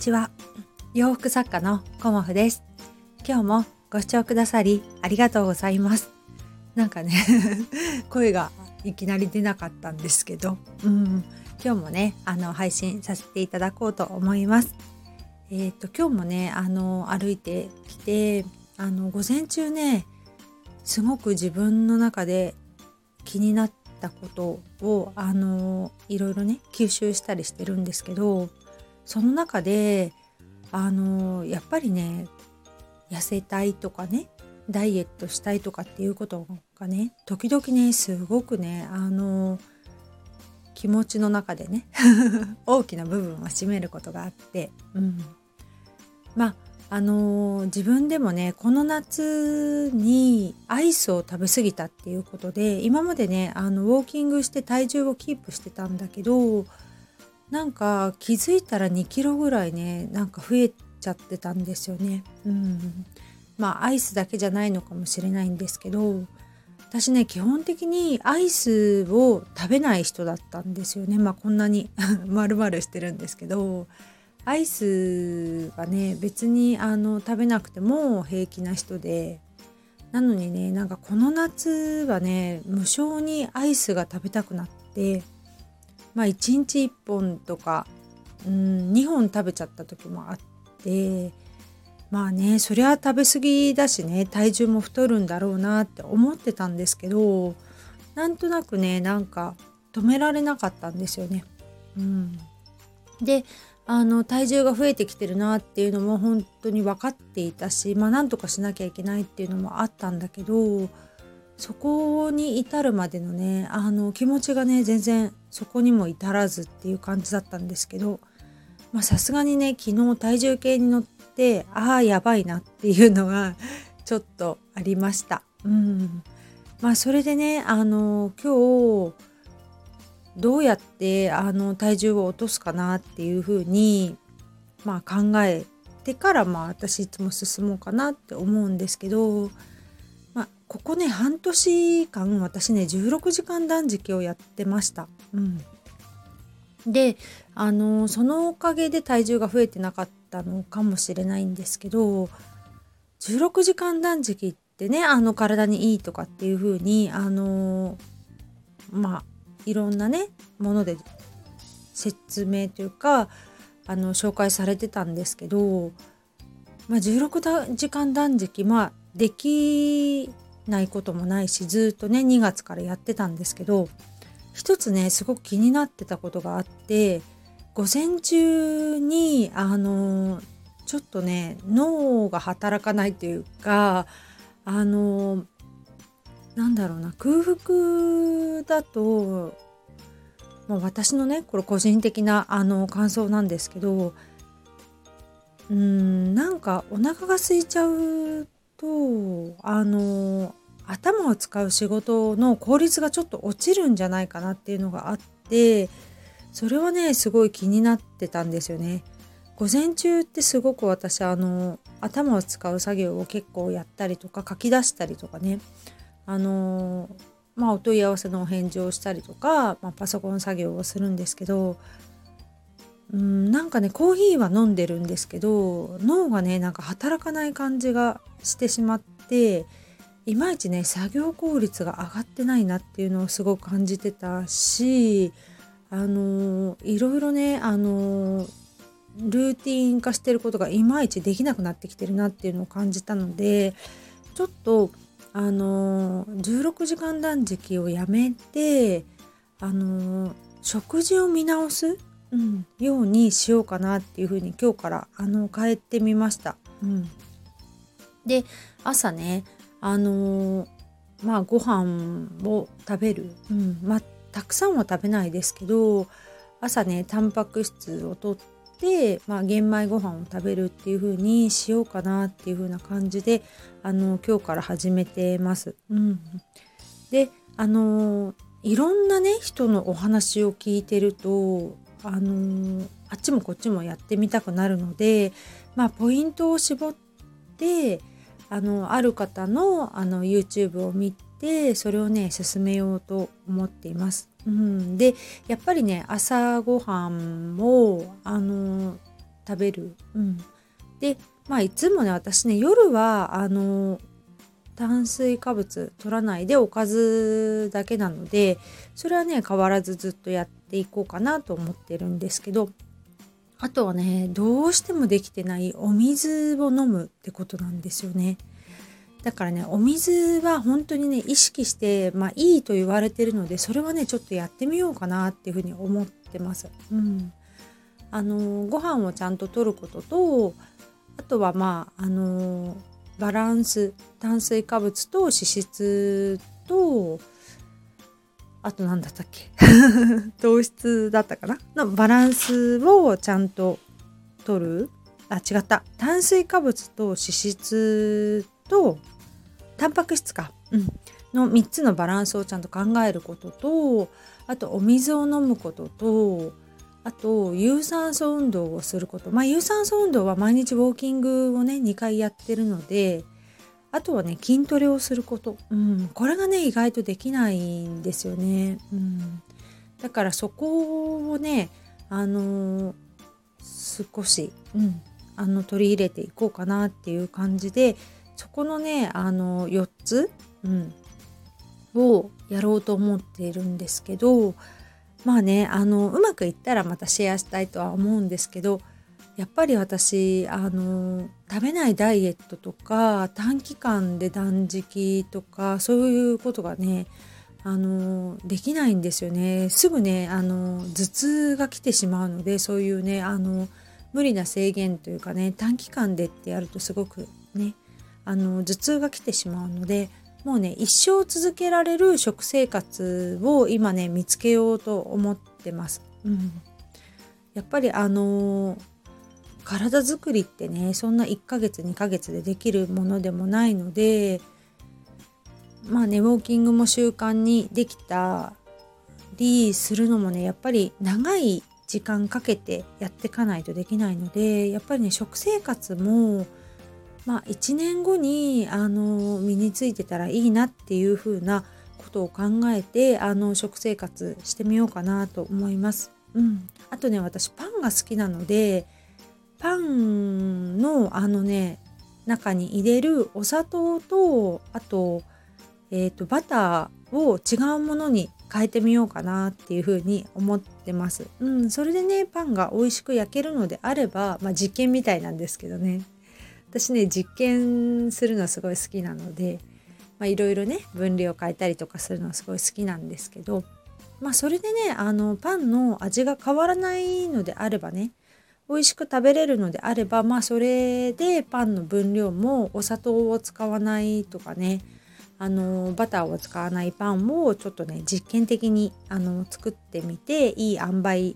ちは。洋服作家のコモフです。今日もご視聴くださりありがとうございます。なんかね 声がいきなり出なかったんですけど。うん。今日もねあの配信させていただこうと思います。えっ、ー、と今日もねあの歩いてきてあの午前中ねすごく自分の中で気になったことをあのいろいろね吸収したりしてるんですけどその中であのやっぱりね痩せたいとかねダイエットしたいとかっていうことがね時々ねすごくねあの気持ちの中でね 大きな部分を占めることがあって、うん、まああの、自分でもねこの夏にアイスを食べ過ぎたっていうことで今までねあのウォーキングして体重をキープしてたんだけどなんか気づいたら2キロぐらいねなんか増えちゃってたんですよね。うん、まあアイスだけじゃないのかもしれないんですけど私ね基本的にアイスを食べない人だったんですよね。まあこんなに 丸々してるんですけどアイスはね別にあの食べなくても平気な人でなのにねなんかこの夏はね無性にアイスが食べたくなってまあ1日1本とか、うん、2本食べちゃった時もあってまあねそりゃ食べ過ぎだしね体重も太るんだろうなって思ってたんですけどなんとなくねなんか止められなかったんですよね。うん、であの体重が増えてきてるなっていうのも本当に分かっていたしまあなんとかしなきゃいけないっていうのもあったんだけどそこに至るまでのねあの気持ちがね全然そこにも至らずっていう感じだったんですけどさすがにね昨日体重計に乗ってああやばいなっていうのがちょっとありました。うんまあそれでねあの今日どうやってあの体重を落とすかなっていうふうにまあ考えてからまあ私いつも進もうかなって思うんですけどここね半年間私ね16時間断食をやってました。うん、であのそのおかげで体重が増えてなかったのかもしれないんですけど16時間断食ってねあの体にいいとかっていう風にあのまあいろんなねもので説明というかあの紹介されてたんですけど、まあ、16時間断食まあできないこともないしずっとね2月からやってたんですけど一つねすごく気になってたことがあって午前中にあのちょっとね脳が働かないというかあのなんだろうな空腹だと、まあ、私のねこれ個人的なあの感想なんですけどうんなんかお腹が空いちゃうとあの頭を使う仕事の効率がちょっと落ちるんじゃないかなっていうのがあってそれはねすごい気になってたんですよね。午前中ってすごく私あの頭を使う作業を結構やったりとか書き出したりとかねあのまあお問い合わせのお返事をしたりとか、まあ、パソコン作業をするんですけどうんなんかねコーヒーは飲んでるんですけど脳がねなんか働かない感じがしてしまっていまいちね作業効率が上がってないなっていうのをすごく感じてたしあのいろいろねあのルーティン化してることがいまいちできなくなってきてるなっていうのを感じたのでちょっとあの16時間断食をやめてあの食事を見直す、うん、ようにしようかなっていうふうに今日からあの変えてみました。うん、で朝ねあのー、まあご飯を食べる、うん。まあ、たくさんは食べないですけど朝ねタンパク質をとって、まあ、玄米ご飯を食べるっていう風にしようかなっていう風な感じであの今日から始めてます。うん、であのいろんなね人のお話を聞いてるとあのあっちもこっちもやってみたくなるのでまあポイントを絞ってあのある方のあの YouTube を見てそれをね進めようと思っています。うん、でやっぱりね朝ごはんもあの食べる。うん、でまあいつもね私ね夜はあの炭水化物取らないでおかずだけなのでそれはね変わらずずっとやっていこうかなと思ってるんですけどあとはねどうしてもできてないお水を飲むってことなんですよね。だからねお水は本当にね意識してまあいいと言われてるのでそれはねちょっとやってみようかなっていうふうに思ってます。うん、あのご飯をちゃんととることとあとはまああのバランス炭水化物と脂質とあと何だったっけ？糖質だったかな？のバランスをちゃんと取る？あ違った。炭水化物と脂質とタンパク質か、うん、の3つのバランスをちゃんと考えることとあとお水を飲むこととあと有酸素運動をすること。まあ有酸素運動は毎日ウォーキングをね2回やってるのであとはね筋トレをすること、うん、これがね意外とできないんですよね、うん、だからそこをねあのー、少し、うん、あの取り入れていこうかなっていう感じでそこのねあの4つ、うん、をやろうと思っているんですけどまあねあのうまくいったらまたシェアしたいとは思うんですけどやっぱり私あの食べないダイエットとか短期間で断食とかそういうことがねあのできないんですよねすぐねあの頭痛が来てしまうのでそういうねあの無理な制限というかね短期間でってやるとすごくねあの頭痛が来てしまうのでもうね一生続けられる食生活を今ね見つけようと思ってます。うん、やっぱりあの体づくりってねそんな1ヶ月2ヶ月でできるものでもないのでまあねウォーキングも習慣にできたりするのもねやっぱり長い時間かけてやっていかないとできないのでやっぱりね食生活もまあ1年後にあの身についてたらいいなっていう風なことを考えてあの食生活してみようかなと思います。うん、あとね私パンが好きなのでパンのあのね中に入れるお砂糖とあと,、えーと、バターを違うものに変えてみようかなっていうふうに思ってます。うん、それでねパンが美味しく焼けるのであれば、まあ、実験みたいなんですけどね私ね実験するのすごい好きなのでいろいろね分量を変えたりとかするのすごい好きなんですけどまあそれでねあのパンの味が変わらないのであればね美味しく食べれるのであればまあそれでパンの分量もお砂糖を使わないとかねあのバターを使わないパンをちょっとね実験的にあの作ってみていい塩梅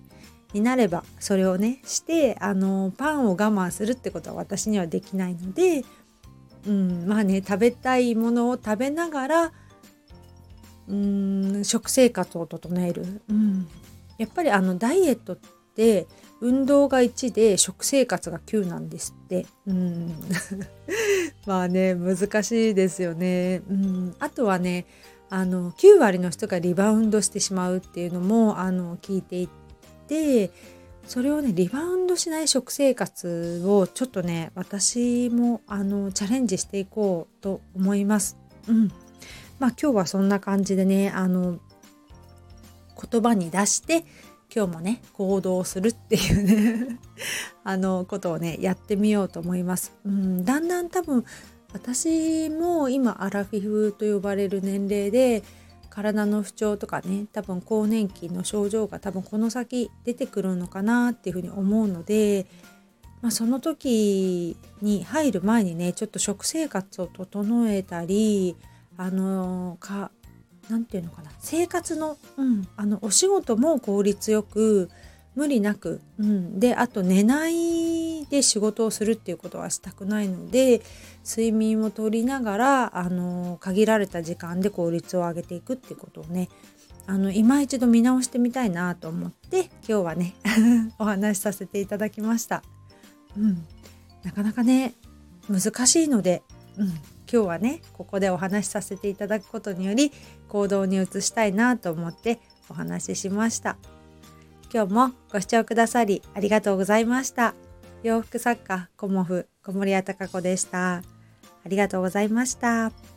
になればそれをねしてあのパンを我慢するってことは私にはできないので、うん、まあね食べたいものを食べながらうん食生活を整える、うん、やっぱりあのダイエットって運動が1で食生活が9なんですって。うん まあね難しいですよね。うん、あとはねあの9割の人がリバウンドしてしまうっていうのもあの聞いていてそれをねリバウンドしない食生活をちょっとね私もあのチャレンジしていこうと思います。うん、まあ今日はそんな感じでねあの言葉に出して今日もね行動するっていうね あのことをねやってみようと思います。うん、だんだん多分私も今アラフィフと呼ばれる年齢で体の不調とかね多分更年期の症状が多分この先出てくるのかなっていうふうに思うので、まあ、その時に入る前にねちょっと食生活を整えたりあのか何て言うのかな。生活の,、うん、あのお仕事も効率よく無理なく、うん、であと寝ないで仕事をするっていうことはしたくないので睡眠をとりながらあの限られた時間で効率を上げていくっていうことをねあの今一度見直してみたいなと思って今日はね お話しさせていただきました。うん、なかなかね難しいので、うん、今日はねここでお話しさせていただくことにより行動に移したいなと思ってお話ししました今日もご視聴くださりありがとうございました洋服作家コモフ小森屋隆子でした。ありがとうございました。